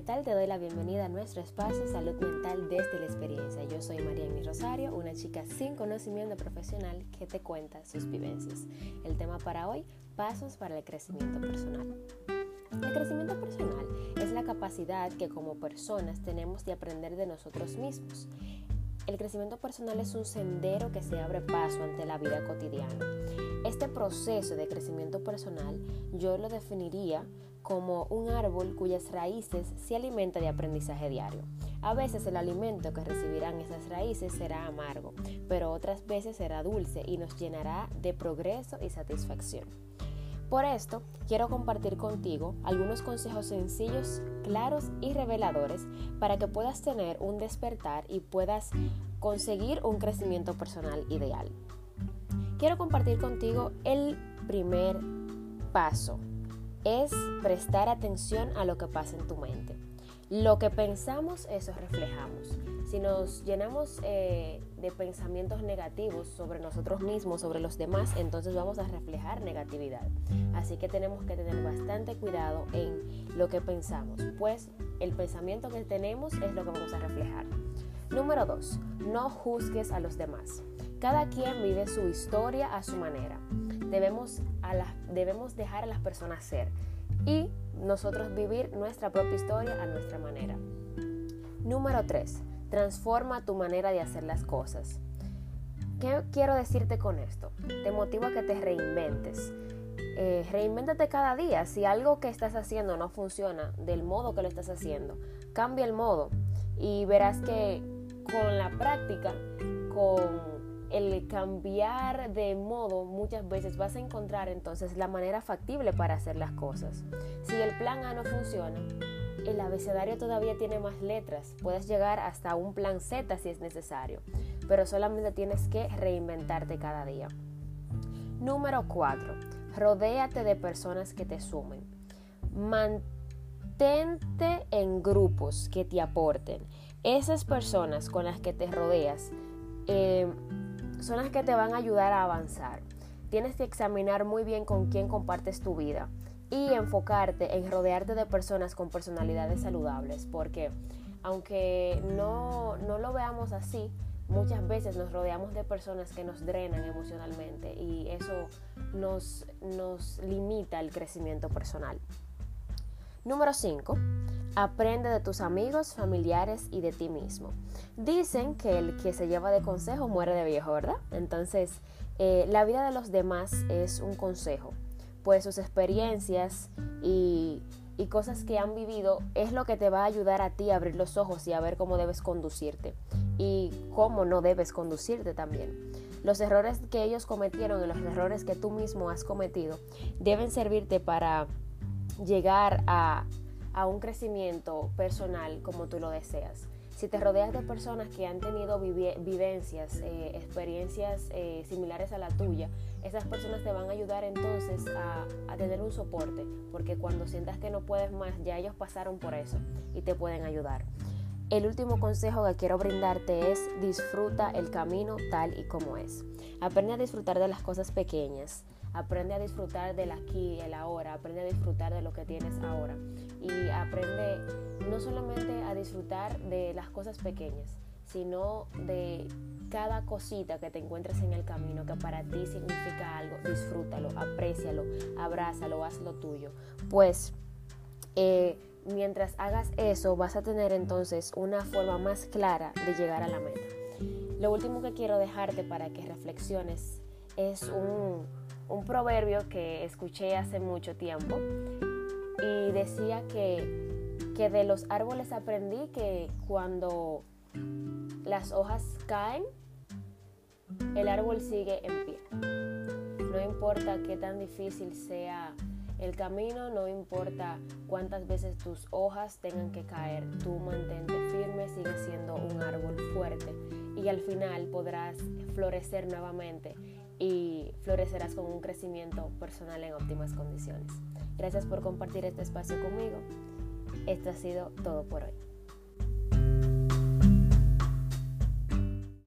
¿qué tal? Te doy la bienvenida a nuestro espacio Salud Mental desde la experiencia. Yo soy María Mi Rosario, una chica sin conocimiento profesional que te cuenta sus vivencias. El tema para hoy, pasos para el crecimiento personal. El crecimiento personal es la capacidad que como personas tenemos de aprender de nosotros mismos. El crecimiento personal es un sendero que se abre paso ante la vida cotidiana. Este proceso de crecimiento personal yo lo definiría como un árbol cuyas raíces se alimenta de aprendizaje diario. A veces el alimento que recibirán esas raíces será amargo, pero otras veces será dulce y nos llenará de progreso y satisfacción. Por esto, quiero compartir contigo algunos consejos sencillos, claros y reveladores para que puedas tener un despertar y puedas conseguir un crecimiento personal ideal. Quiero compartir contigo el primer paso es prestar atención a lo que pasa en tu mente. Lo que pensamos, eso reflejamos. Si nos llenamos eh, de pensamientos negativos sobre nosotros mismos, sobre los demás, entonces vamos a reflejar negatividad. Así que tenemos que tener bastante cuidado en lo que pensamos, pues el pensamiento que tenemos es lo que vamos a reflejar. Número 2. No juzgues a los demás. Cada quien vive su historia a su manera debemos, a debemos dejar a las personas ser y nosotros vivir nuestra propia historia a nuestra manera. Número 3. Transforma tu manera de hacer las cosas. ¿Qué quiero decirte con esto? Te motivo a que te reinventes. Eh, reinvéntate cada día. Si algo que estás haciendo no funciona del modo que lo estás haciendo, cambia el modo y verás que con la práctica, con el cambiar de modo muchas veces vas a encontrar entonces la manera factible para hacer las cosas. Si el plan A no funciona, el abecedario todavía tiene más letras. Puedes llegar hasta un plan Z si es necesario, pero solamente tienes que reinventarte cada día. Número 4. Rodéate de personas que te sumen. Mantente en grupos que te aporten. Esas personas con las que te rodeas eh, son las que te van a ayudar a avanzar. Tienes que examinar muy bien con quién compartes tu vida y enfocarte en rodearte de personas con personalidades saludables, porque aunque no, no lo veamos así, muchas veces nos rodeamos de personas que nos drenan emocionalmente y eso nos, nos limita el crecimiento personal. Número 5. Aprende de tus amigos, familiares y de ti mismo. Dicen que el que se lleva de consejo muere de viejo, ¿verdad? Entonces, eh, la vida de los demás es un consejo, pues sus experiencias y, y cosas que han vivido es lo que te va a ayudar a ti a abrir los ojos y a ver cómo debes conducirte y cómo no debes conducirte también. Los errores que ellos cometieron y los errores que tú mismo has cometido deben servirte para llegar a a un crecimiento personal como tú lo deseas. Si te rodeas de personas que han tenido vivencias, eh, experiencias eh, similares a la tuya, esas personas te van a ayudar entonces a, tener un soporte, porque cuando sientas que no puedes más, ya ellos pasaron por eso y te pueden ayudar. El último consejo que quiero brindarte es disfruta el camino tal y como es. Aprende a disfrutar de las cosas pequeñas. Aprende a disfrutar del aquí el ahora, aprende a disfrutar de lo que tienes ahora y aprende solamente a disfrutar de las cosas pequeñas, sino de cada cosita que te encuentres en el camino que para ti significa algo, disfrútalo, aprécialo, abrázalo, hazlo tuyo. Pues eh, mientras hagas eso vas a tener entonces una forma más clara de llegar a la meta. Lo último que quiero dejarte para que reflexiones es un, un proverbio que escuché hace mucho tiempo y decía que, que de los árboles aprendí que cuando las hojas caen, el árbol sigue en pie. No importa qué tan difícil sea el camino, no importa cuántas veces tus hojas tengan que caer, tú mantente firme, sigue siendo un árbol fuerte y al final podrás florecer nuevamente y florecerás con un crecimiento personal en óptimas condiciones. Gracias por compartir este espacio conmigo. Esto ha sido todo por hoy.